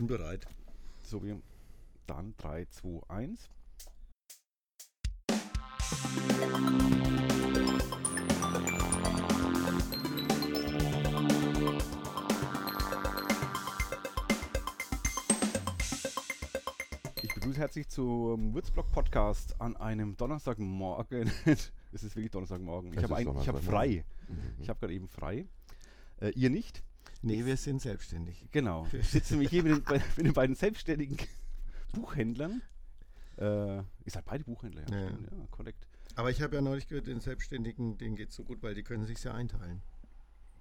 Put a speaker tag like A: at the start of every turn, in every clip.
A: Bin bereit.
B: So wie dann 3, 2, 1. Ich begrüße herzlich zum Würzblock-Podcast an einem Donnerstagmorgen. es ist wirklich Donnerstagmorgen. Ich habe hab frei.
C: Mhm.
B: Ich habe gerade eben frei. Äh, ihr nicht?
A: Nee, wir sind selbstständig.
B: Genau. Ich sitze nämlich hier mit den, bei- mit den beiden selbstständigen Buchhändlern. Äh, ihr seid beide Buchhändler, ja,
A: Ja, ja.
B: stimmt, ja korrekt.
A: Aber ich habe ja neulich gehört, den Selbstständigen, denen geht so gut, weil die können sich ja einteilen.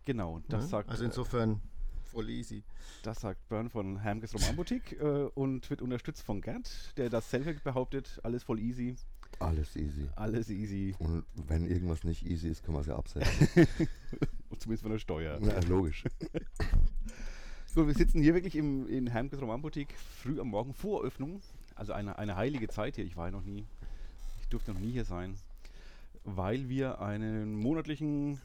B: Genau, das,
A: ne?
B: sagt,
A: also
B: äh,
A: insofern voll easy.
B: das sagt Bern von Hermges Romanboutique äh, und wird unterstützt von Gerd, der das selber behauptet, alles voll easy,
C: Alles easy.
B: alles easy,
C: Und wenn irgendwas nicht easy ist, können wir es ja absetzen.
B: zumindest von der Steuer.
C: Na, logisch.
B: So, wir sitzen hier wirklich im, in Hermges Romanboutique früh am Morgen vor Öffnung. Also eine, eine heilige Zeit hier. Ich war hier noch nie. Ich durfte noch nie hier sein. Weil wir einen monatlichen,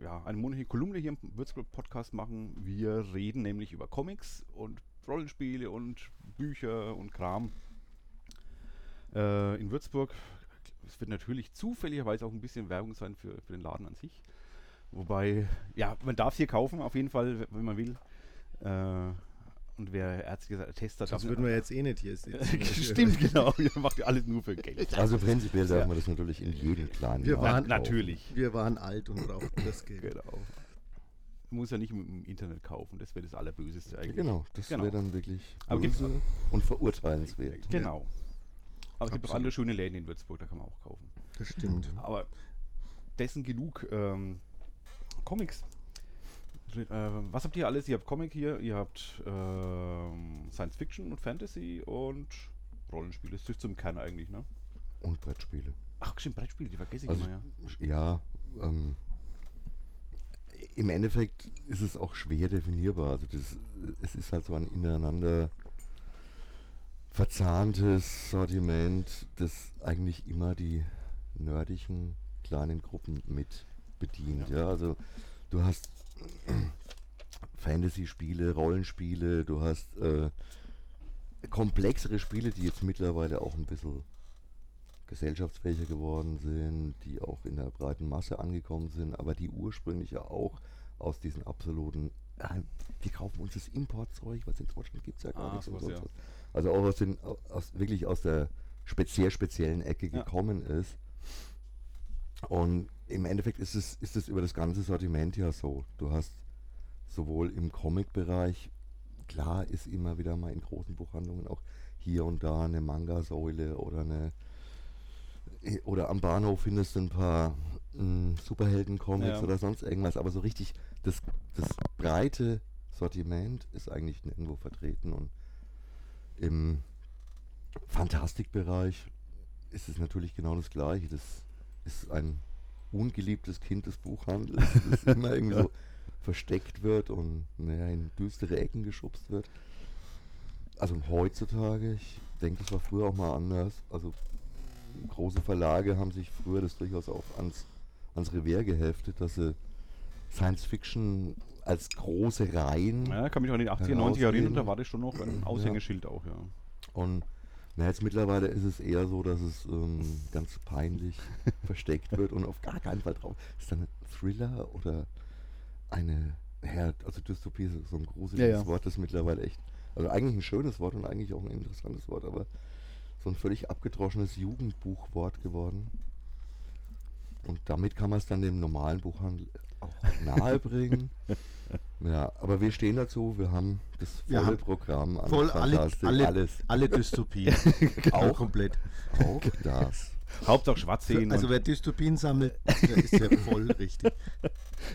B: ja, eine monatliche Kolumne hier im Würzburg-Podcast machen. Wir reden nämlich über Comics und Rollenspiele und Bücher und Kram. Äh, in Würzburg. Es wird natürlich zufälligerweise auch ein bisschen Werbung sein für, für den Laden an sich. Wobei, ja, man darf hier kaufen, auf jeden Fall, wenn man will. Äh, und wer ärztlicher Tester
A: Das würden wir jetzt eh nicht hier sitzen.
B: Stimmt, genau. Ihr macht ja alles nur für Geld.
C: Also prinzipiell darf
B: Ja.
C: man das natürlich in jedem kleinen
A: Wir waren-
C: kaufen.
B: Natürlich.
A: Wir waren alt und brauchten das Geld.
B: Genau. Muss ja nicht im, Internet kaufen, das wäre das Allerböseste eigentlich.
C: Genau, das
B: Genau.
C: wäre dann wirklich
B: Aber gibt's-
C: böse und verurteilenswert.
B: Genau. Aber es gibt auch andere schöne Läden in Würzburg, da kann man auch kaufen.
A: Das stimmt.
B: Aber dessen genug. Ähm, Comics. Äh, was habt ihr alles? Ihr habt Comic hier, ihr habt ähm, Science Fiction und Fantasy und Rollenspiele. Das ist zum Kern eigentlich, ne?
C: Und Brettspiele.
B: Ach, stimmt, Brettspiele, die vergesse ich
C: Also,
B: immer, ja.
C: ja, ähm, im Endeffekt ist es auch schwer definierbar. Also das, es ist halt so ein ineinander verzahntes Sortiment, das eigentlich immer die nerdigen kleinen Gruppen mit bedient. Ja, also du hast Fantasy-Spiele, Rollenspiele, du hast äh, komplexere Spiele, die jetzt mittlerweile auch ein bisschen gesellschaftsfähiger geworden sind, die auch in der breiten Masse angekommen sind, aber die ursprünglich ja auch aus diesen absoluten, äh, wir kaufen uns das Importzeug, was in Deutschland gibt es ja gar
B: Ah,
C: nicht. und
B: sowas,
C: sonst
B: ja.
C: was. Also auch aus den, au- aus, wirklich aus der speziell speziellen Ecke
B: Ja.
C: gekommen ist. Und im Endeffekt ist es, ist es über das ganze Sortiment ja so. Du hast sowohl im Comic-Bereich, klar ist immer wieder mal in großen Buchhandlungen auch hier und da eine Manga-Säule oder eine oder am Bahnhof findest du ein paar mh, Superhelden-Comics
B: Ja.
C: oder sonst irgendwas, aber so richtig das, das breite Sortiment ist eigentlich nirgendwo vertreten und im Fantastikbereich ist es natürlich genau das Gleiche. Das ist ein ungeliebtes Kind des Buchhandels, das immer irgendwie so versteckt wird und naja, in düstere Ecken geschubst wird. Also heutzutage, ich denke, das war früher auch mal anders. Also große Verlage haben sich früher das durchaus auch ans, ans Revier geheftet, dass sie Science Fiction als große Reihen
B: Ja, kann mich auch an die 80er, 90er
C: Herausgeben.
B: erinnern, da war das schon noch ein Aushängeschild auch, ja.
C: Und na, jetzt mittlerweile ist es eher so, dass es ähm, ganz peinlich versteckt wird und auf gar keinen Fall drauf. Ist dann ein Thriller oder eine, ja, also Dystopie ist so ein gruseliges
B: Ja, ja.
C: Wort, das mittlerweile echt, also eigentlich ein schönes Wort und eigentlich auch ein interessantes Wort, aber so ein völlig abgedroschenes Jugendbuchwort geworden. Und damit kann man es dann dem normalen Buchhandel auch nahebringen. ja, aber wir stehen dazu, wir haben das volle
A: haben
C: Programm an
A: Voll alle, alle,
C: alles.
A: alle Dystopien. auch komplett.
C: Auch das.
B: Hauptsache schwarz sehen.
A: Also wer Dystopien sammelt, der ist ja voll richtig.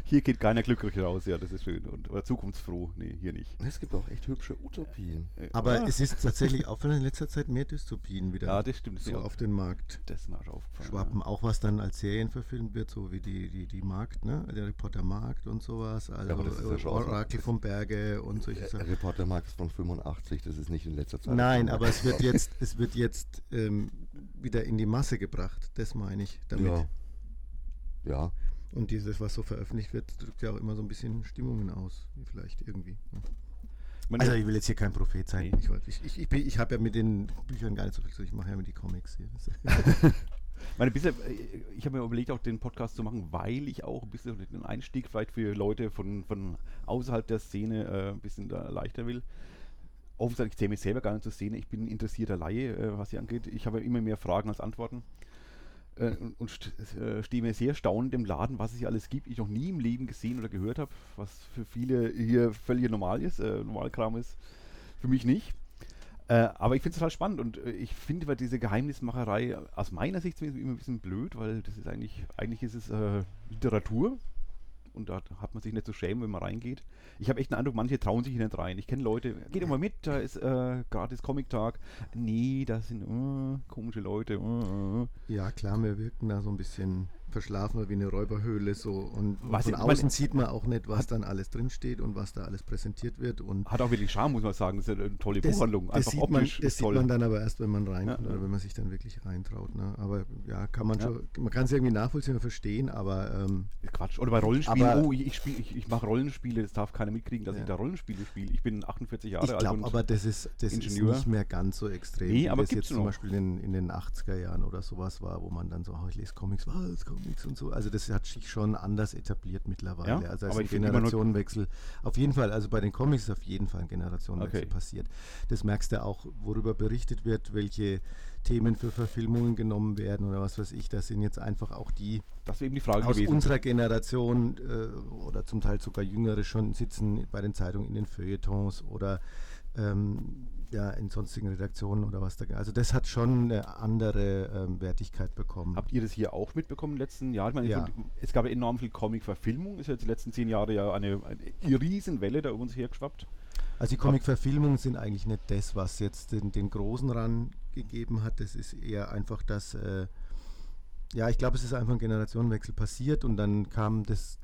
B: hier geht keiner glücklich raus, ja, das ist schön. Und, oder zukunftsfroh. Nee, hier nicht.
C: Es gibt auch echt hübsche Utopien.
B: Äh,
A: Aber
B: ah,
A: es ist tatsächlich auffallend in letzter Zeit mehr Dystopien wieder
B: Ja, das stimmt.
A: so
B: ja.
A: auf den Markt
B: Das ist mir auch aufgefallen.
A: schwappen. Auch was dann als Serien verfilmt wird, so wie die, die, die Markt, ne? Der Reporter Markt und sowas. Also
C: aber das ist ja
A: Orakel vom Berge und solche
C: Der
A: Sachen.
C: Reportermarkt ist von 85, das ist nicht in letzter Zeit.
A: Nein, aber es wird jetzt, es wird jetzt ähm, wieder in die Masse gebracht. Das meine ich damit.
C: Ja. Ja,
A: Und dieses, was so veröffentlicht wird, drückt ja auch immer so ein bisschen Stimmungen aus, wie vielleicht irgendwie. ne? Also ich will jetzt hier kein Prophet sein.
B: Nee.
A: Ich, wollte- ich, ich, ich, habe ja mit den Büchern gar nicht so viel zu tun. Ich mache ja mit die Comics hier.
B: Meine bisher, äh, ich habe mir überlegt, auch den Podcast zu machen, weil ich auch ein bisschen den Einstieg vielleicht für Leute von, von außerhalb der Szene äh, ein bisschen da leichter will. Offen gesagt, ich zähle mich selber gar nicht zur Szene. Ich bin interessierter Laie, äh, was sie angeht. Ich habe immer mehr Fragen als Antworten. Äh, und st äh, stehe mir sehr staunend im Laden, was es hier alles gibt. Ich noch nie im Leben gesehen oder gehört habe, was für viele hier völlig normal ist, äh, Normalkram ist. Für mich nicht. Äh, aber ich finde es total spannend und äh, ich finde diese Geheimnismacherei aus meiner Sicht zumindest immer ein bisschen blöd, weil das ist eigentlich, eigentlich ist es äh, Literatur und da hat man sich nicht zu schämen, wenn man reingeht. Ich habe echt den Eindruck, manche trauen sich nicht rein. Ich kenne Leute, geht doch mal mit, da ist äh, gratis Comic-Tag. Nee, das sind äh, komische Leute. Äh, äh.
A: Ja, klar, wir wirken da so ein bisschen verschlafen wie eine Räuberhöhle so und
B: Was
A: von
B: ich-
A: außen
B: man-
A: sieht man auch nicht, was dann alles drinsteht und was da alles präsentiert wird und
B: Hat auch wirklich Charme, muss man sagen. Das ist eine tolle
A: das,
B: Buchhandlung.
A: das,
B: Einfach
A: sieht man,
B: optisch
A: das
B: ist
A: sieht man dann aber erst, wenn man reinkommt
B: Ja,
A: oder
B: ja.
A: wenn man sich dann wirklich reintraut. Ne? Aber ja, kann man
B: Ja.
A: schon, man kann es irgendwie nachvollziehen und verstehen, aber ähm,
B: Quatsch. Oder bei Rollenspielen.
A: Aber-
B: oh, ich, ich, spiel- ich, ich mache Rollenspiele, das darf keiner mitkriegen, dass ich da Rollenspiele spiele. Ich bin 48 Jahre
A: ich
B: alt
A: glaube
B: und
A: aber, das ist, das
B: Ingenieur.
A: ist nicht mehr ganz so extrem,
B: Nee,
A: wie
B: aber
A: das
B: gibt's
A: jetzt zum
B: noch.
A: Beispiel in, in den 80er Jahren oder sowas war, wo man dann so, oh, ich lese Comics, was, Comics und so. Also das hat sich schon anders etabliert mittlerweile.
B: Ja,
A: also als ein Generationenwechsel. Auf jeden Fall, also bei den Comics ist auf jeden Fall ein Generationenwechsel
B: Okay.
A: passiert. Das merkst du auch, worüber berichtet wird, welche Themen für Verfilmungen genommen werden oder was weiß ich. Das sind jetzt einfach auch die
B: das eben die Frage
A: aus
B: gewesen.
A: unserer Generation äh, oder zum Teil sogar Jüngere schon sitzen bei den Zeitungen in den Feuilletons oder ähm, ja, in sonstigen Redaktionen oder was da. Also das hat schon eine andere ähm, Wertigkeit bekommen.
B: Habt ihr das hier auch mitbekommen den letzten Jahren? Ich meine,
A: Ja.
B: es gab ja enorm viel Comic-Verfilmung. Ist jetzt die letzten zehn Jahre ja eine, eine Riesenwelle da über uns hergeschwappt.
A: Also die Comic-Verfilmungen sind eigentlich nicht das, was jetzt den, den großen Ran gegeben hat. Das ist eher einfach das, äh, ja, ich glaube, es ist einfach ein Generationenwechsel passiert und dann kam das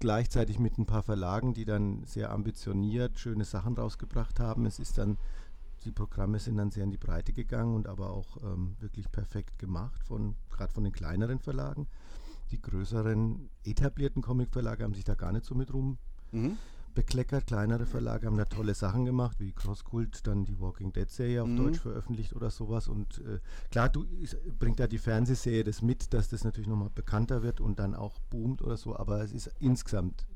A: gleichzeitig mit ein paar Verlagen, die dann sehr ambitioniert schöne Sachen rausgebracht haben. Es ist dann, die Programme sind dann sehr in die Breite gegangen und aber auch ähm, wirklich perfekt gemacht, von gerade von den kleineren Verlagen. Die größeren etablierten Comic-Verlage haben sich da gar nicht so mit rum
B: Mhm.
A: bekleckert. Kleinere Verlage haben da tolle Sachen gemacht, wie Crosskult, dann die Walking Dead Serie auf
B: Mhm.
A: Deutsch veröffentlicht oder sowas. Und äh, klar, du, bringt da die Fernsehserie das mit, dass das natürlich nochmal bekannter wird und dann auch boomt oder so. Aber es ist insgesamt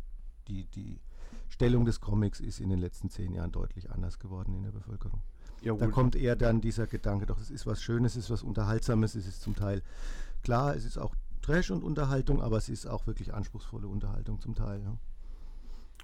A: die, die Stellung des Comics ist in den letzten zehn Jahren deutlich anders geworden in der Bevölkerung.
B: Ja,
A: Da kommt eher dann dieser Gedanke, doch es ist was Schönes, es ist was Unterhaltsames, es ist zum Teil, klar, es ist auch Trash und Unterhaltung, aber es ist auch wirklich anspruchsvolle Unterhaltung zum Teil. Ja.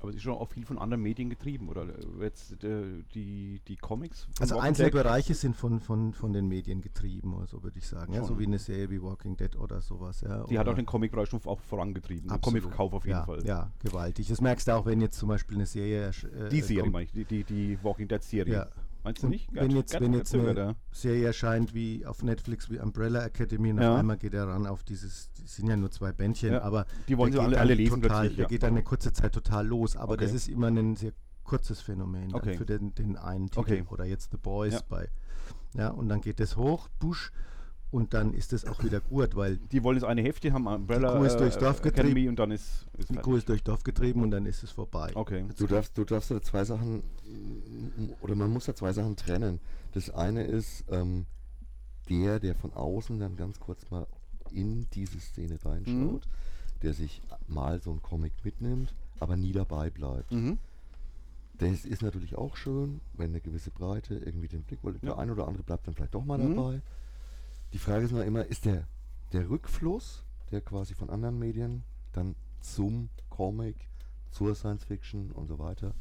B: Aber es ist schon auch viel von anderen Medien getrieben, oder? Jetzt äh, die, die Comics.
A: Also
B: Walking
A: einzelne
B: Dead?
A: Bereiche sind von, von, von den Medien getrieben, so würde ich sagen. Ja, so wie eine Serie wie Walking Dead oder sowas. Ja,
B: Die hat
A: oder-
B: auch den Comicbereich schon auch vorangetrieben.
A: Absolut.
B: Comicverkauf auf jeden
A: ja,
B: Fall.
A: Ja, gewaltig. Das merkst du auch, wenn jetzt zum Beispiel eine Serie. Äh,
B: Die Serie, meine ich, die, die, die Walking Dead Serie.
A: Ja.
B: Meinst du nicht?
A: wenn jetzt, wenn jetzt eine Serie erscheint wie auf Netflix wie Umbrella Academy und
B: Ja.
A: auf einmal geht er ran auf dieses, die sind ja nur zwei Bändchen,
B: Ja,
A: aber
B: die wollen sie alle- alle lesen
A: total,
B: plötzlich,
A: Der
B: ja.
A: geht dann eine kurze Zeit total los, aber
B: Okay.
A: das ist immer ein sehr kurzes Phänomen
B: Okay.
A: für den, den einen Titel
B: Okay.
A: oder jetzt The Boys bei ja und dann geht es hoch, Busch und dann ist es auch wieder gut, weil
B: Die wollen jetzt eine Hefte haben, Umbrella
A: Kuh ist durchs Dorf
B: Academy
A: getrieben.
B: und dann ist, ist
A: die. Kuh ist durch Dorf getrieben und dann ist es vorbei.
B: Okay.
C: Du darfst, du darfst da zwei Sachen, mm, oder man muss da zwei Sachen trennen. Das eine ist ähm, der, der von außen dann ganz kurz mal in diese Szene reinschaut, der sich mal so ein Comic mitnimmt, aber nie dabei bleibt.
B: Mhm.
C: Das ist natürlich auch schön, wenn eine gewisse Breite irgendwie den Blick, weil
B: Ja.
C: der ein oder andere bleibt dann vielleicht doch mal
B: Mhm.
C: dabei. Die Frage ist nur immer, ist der, der Rückfluss, der quasi von anderen Medien dann zum Comic, zur Science Fiction und so weiter,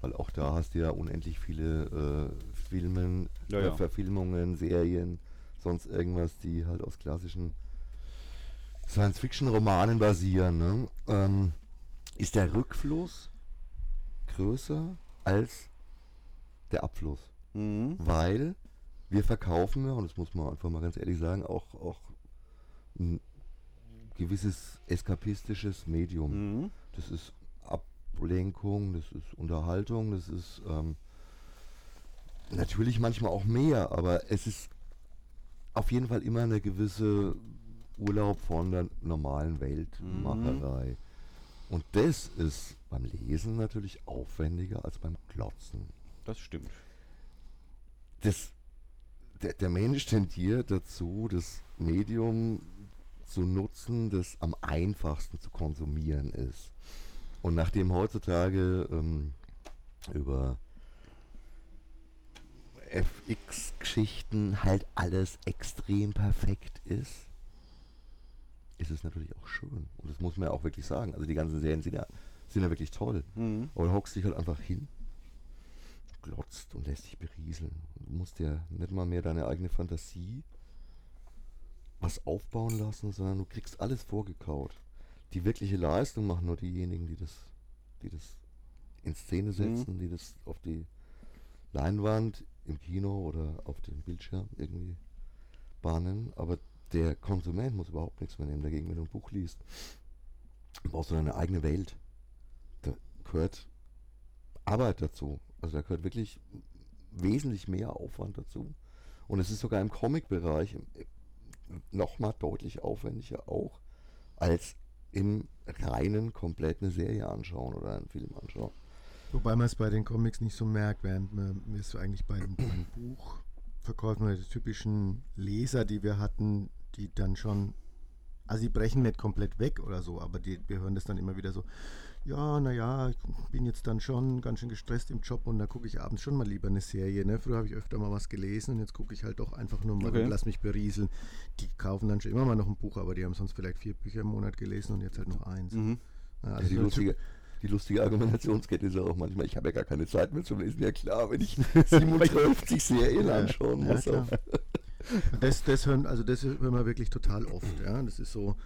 C: weil auch da hast du ja unendlich viele äh, Filmen,
B: Ja,
C: äh,
B: ja.
C: Verfilmungen, Serien, sonst irgendwas, die halt aus klassischen Science-Fiction-Romanen basieren. Ne? Ähm, ist der Rückfluss größer als der Abfluss?
B: Mhm.
C: Weil wir verkaufen ja, und das muss man einfach mal ganz ehrlich sagen, auch, auch ein gewisses eskapistisches Medium.
B: Mhm.
C: Das ist Ablenkung, das ist Unterhaltung, das ist ähm, natürlich manchmal auch mehr, aber es ist auf jeden Fall immer eine gewisse Urlaub von der normalen Weltmacherei. Und das ist beim Lesen natürlich aufwendiger als beim Klotzen.
B: Das stimmt.
C: Das, der, der Mensch tendiert dazu, das Medium zu nutzen, das am einfachsten zu konsumieren ist. Und nachdem heutzutage ähm, über FX-Geschichten halt alles extrem perfekt ist, ist es natürlich auch schön. Und das muss man ja auch wirklich sagen. Also die ganzen Serien sind ja, sind ja wirklich toll.
B: Mhm.
C: Aber du hockst dich halt einfach hin, glotzt und lässt dich berieseln. Du musst dir nicht mal mehr deine eigene Fantasie was aufbauen lassen, sondern du kriegst alles vorgekaut. Die wirkliche Leistung machen nur diejenigen, die das, die das in Szene setzen, die das auf die Leinwand im Kino oder auf dem Bildschirm irgendwie bahnen. Aber der Konsument muss überhaupt nichts mehr nehmen. Dagegen, wenn du ein Buch liest, brauchst du deine eigene Welt. Da gehört Arbeit dazu. Also da gehört wirklich wesentlich mehr Aufwand dazu. Und es ist sogar im Comic-Bereich nochmal deutlich aufwendiger auch, als im reinen komplett eine Serie anschauen oder einen Film anschauen.
A: Wobei man es bei den Comics nicht so merkt, während man es eigentlich bei den, Buchverkäufen oder die typischen Leser, die wir hatten, die dann schon, also die brechen nicht komplett weg oder so, aber die, wir hören das dann immer wieder so, ja, naja, ich bin jetzt dann schon ganz schön gestresst im Job und da gucke ich abends schon mal lieber eine Serie. Ne? Früher habe ich öfter mal was gelesen und jetzt gucke ich halt doch einfach nur mal
B: Okay.
A: und lass mich berieseln. Die kaufen dann schon immer mal noch ein Buch, aber die haben sonst vielleicht vier Bücher im Monat gelesen und jetzt halt noch eins.
B: Mhm.
A: Ja,
C: Ja,
A: also
C: die, lustige, die lustige Argumentationskette ist ja auch manchmal, ich habe ja gar keine Zeit mehr zum Lesen. Ja klar, wenn ich 57 Serien
A: Ja,
C: anschauen
A: ja,
C: muss.
A: klar. Das, das hören, also das hören wir wirklich total oft. Ja, das ist so,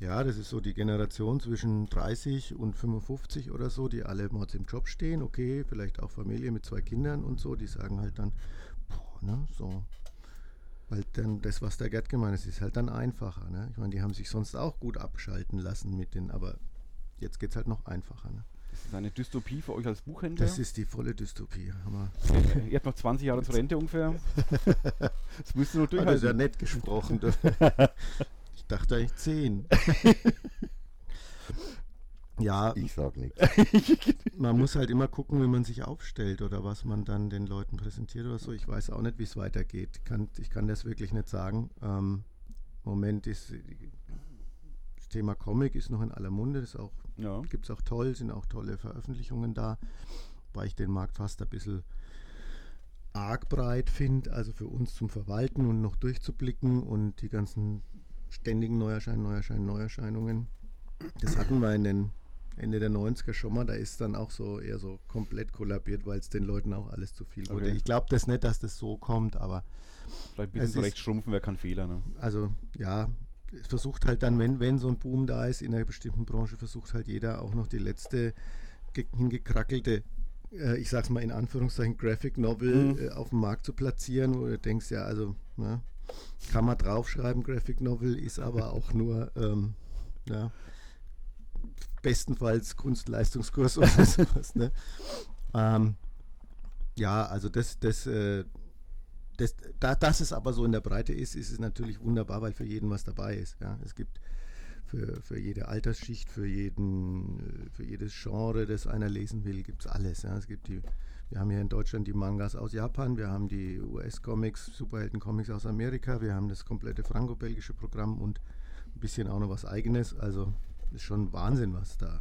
A: ja, das ist so die Generation zwischen 30 und 55 oder so, die alle mords im Job stehen. Okay, vielleicht auch Familie mit zwei Kindern und so. Die sagen halt dann, boah, ne, so. Weil dann das, was der Gerd gemeint ist, ist halt dann einfacher. Ne? Ich meine, die haben sich sonst auch gut abschalten lassen mit den, aber jetzt geht es halt noch einfacher. Ne?
B: Das ist eine Dystopie für euch als Buchhändler.
A: Das ist die volle Dystopie. Hammer.
B: Ihr habt noch 20 Jahre zur Rente ungefähr. Das müsst ihr noch
A: Ah, das ist ja
B: durchhalten.
A: nett gesprochen. ich dachte eigentlich zehn. ja,
C: Ich sag nichts.
A: man muss halt immer gucken, wie man sich aufstellt oder was man dann den Leuten präsentiert oder so. Ich weiß auch nicht, wie es weitergeht. Ich kann, ich kann das wirklich nicht sagen. Ähm, Im Moment ist das Thema Comic ist noch in aller Munde. Das auch
B: Ja.
A: gibt es auch toll, sind auch tolle Veröffentlichungen da, weil ich den Markt fast ein bisschen arg breit finde, also für uns zum Verwalten und noch durchzublicken und die ganzen ständigen Neuerscheinungen, Neuerscheinungen, Neuerscheinungen. Das hatten wir in den Ende der 90er schon mal, da ist dann auch so eher so komplett kollabiert, weil es den Leuten auch alles zu viel wurde.
B: Okay.
A: Ich glaube das nicht, dass das so kommt, aber
B: Vielleicht ein bisschen
A: ist-
B: recht schrumpfen wäre kein Fehler. Ne?
A: also ja, es versucht halt dann, wenn, wenn so ein Boom da ist in einer bestimmten Branche, versucht halt jeder auch noch die letzte ge- hingekrackelte, äh, ich sag's mal in Anführungszeichen, Graphic Novel
B: Mhm.
A: äh, auf dem Markt zu platzieren, wo du denkst, ja, also, ne, kann man draufschreiben, Graphic Novel ist aber auch nur, ähm, ja, bestenfalls Kunstleistungskurs oder sowas, ne? Ähm, ja, also das, das, äh, das, da, dass es aber so in der Breite ist, ist es natürlich wunderbar, weil für jeden was dabei ist. Ja. Es gibt für, für jede Altersschicht, für, jeden, äh, für jedes Genre, das einer lesen will, gibt es alles. Ja. Es gibt die, wir haben hier in Deutschland die Mangas aus Japan, wir haben die US-Comics, Superhelden-Comics aus Amerika, wir haben das komplette franco-belgische Programm und ein bisschen auch noch was eigenes. Also ist schon Wahnsinn, was da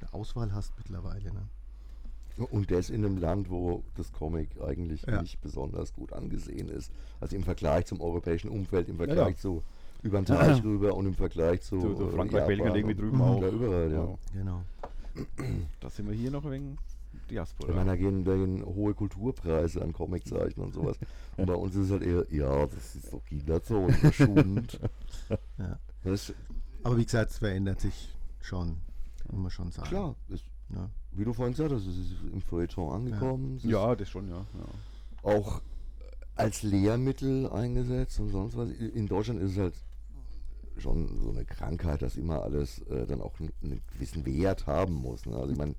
A: eine Auswahl hast mittlerweile. Ne?
C: Und das in einem Land, wo das Comic eigentlich
A: Ja.
C: nicht besonders gut angesehen ist. Also im Vergleich zum europäischen Umfeld, im Vergleich
B: ja.
C: zu über den Teich rüber und im Vergleich zu,
B: Zu- zu
C: äh,
B: Frankreich, Belgien
C: Japan
B: irgendwie drüben auch.
C: Ja, überall, ja.
B: Ja.
A: Genau.
B: Da sind wir hier noch wegen
C: Ich
B: Diaspora.
C: meine, da gehen, da gehen hohe Kulturpreise an Comiczeichen und sowas. Und bei uns ist es halt eher, ja, das ist doch Kinderzone, der Schund.
A: Ja.
C: Das
A: Aber wie gesagt, es verändert sich schon, muss man schon sagen.
C: klar, ist,
A: Ja.
C: wie du vorhin gesagt hast, es ist im Feuilleton angekommen. Ist
B: ja, das schon, ja. ja.
C: auch als Lehrmittel eingesetzt und sonst was. In Deutschland ist es halt schon so eine Krankheit, dass immer alles äh, dann auch einen, einen gewissen Wert haben muss. Ne? Also ich meine,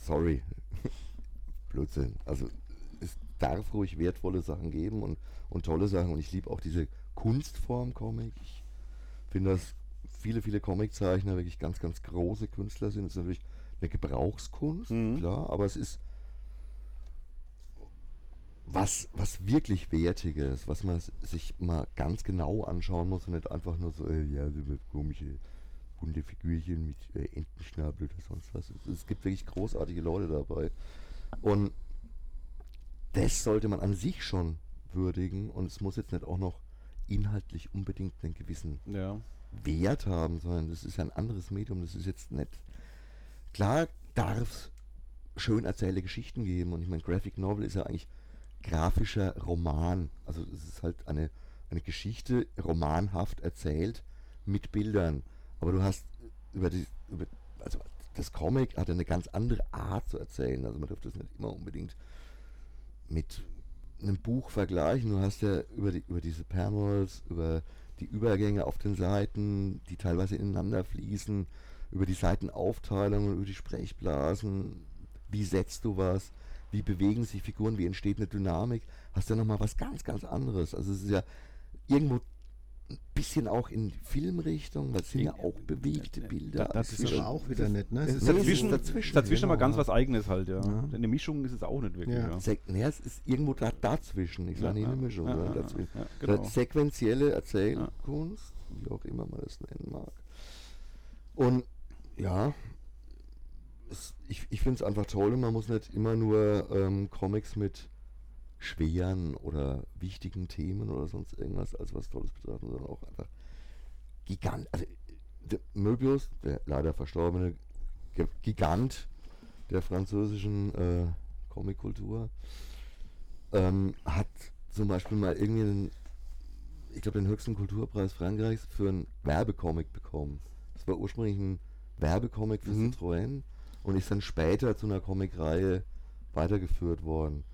C: sorry, Blödsinn. Also es darf ruhig wertvolle Sachen geben und, und tolle Sachen und ich liebe auch diese Kunstform Comic. Ich finde das viele, viele Comiczeichner wirklich ganz, ganz große Künstler sind. Es ist natürlich eine Gebrauchskunst,
B: Mhm.
C: klar, aber es ist was, was wirklich Wertiges, was man sich mal ganz genau anschauen muss und nicht einfach nur so, äh, ja, komische bunte Figürchen mit äh, Entenschnabel oder sonst was. Es, es gibt wirklich großartige Leute dabei. Und das sollte man an sich schon würdigen und es muss jetzt nicht auch noch inhaltlich unbedingt einen gewissen
B: Ja.
C: Wert haben, sondern das ist ein anderes Medium. Das ist jetzt nicht. Klar darf es schön erzählte Geschichten geben und ich meine, Graphic Novel ist ja eigentlich grafischer Roman. Also es ist halt eine, eine Geschichte romanhaft erzählt mit Bildern. Aber du hast über die, über, also das Comic hat eine ganz andere Art zu erzählen. Also man dürfte es nicht immer unbedingt mit einem Buch vergleichen. Du hast ja über, die, über diese Panels, über die Übergänge auf den Seiten, die teilweise ineinander fließen, über die Seitenaufteilung, über die Sprechblasen, wie setzt du was, wie bewegen sich Figuren, wie entsteht eine Dynamik, hast du ja nochmal was ganz, ganz anderes. Also es ist ja irgendwo ein bisschen auch in Filmrichtung, weil es sind ja auch bewegte Bilder.
B: Da- das
A: Das ist aber auch wieder nett, ne?
B: Es ist dazwischen,
C: dazwischen,
B: dazwischen aber
C: genau,
B: ganz
C: ja.
B: was Eigenes halt, ja.
A: Ja.
B: Eine Mischung ist es auch nicht wirklich.
A: Ja.
B: Ja.
C: Nee, es ist irgendwo da, dazwischen. Ich sage nicht eine Mischung,
B: ja,
C: sondern
B: ja,
C: dazwischen.
B: ja, genau.
C: Sequentielle Erzählkunst, wie auch immer man das nennen mag. Und ja, es, ich, ich finde es einfach toll und man muss nicht immer nur ähm, Comics mit schweren oder wichtigen Themen oder sonst irgendwas als was Tolles betrachten, sondern auch einfach gigant. Also, der Möbius, der leider verstorbene Gigant der französischen äh, Comickultur, ähm, hat zum Beispiel mal irgendwie einen, ich glaube, den höchsten Kulturpreis Frankreichs für einen Werbecomic bekommen. Das war ursprünglich ein Werbecomic für
B: Mhm.
C: Citroën und ist dann später zu einer Comicreihe weitergeführt worden.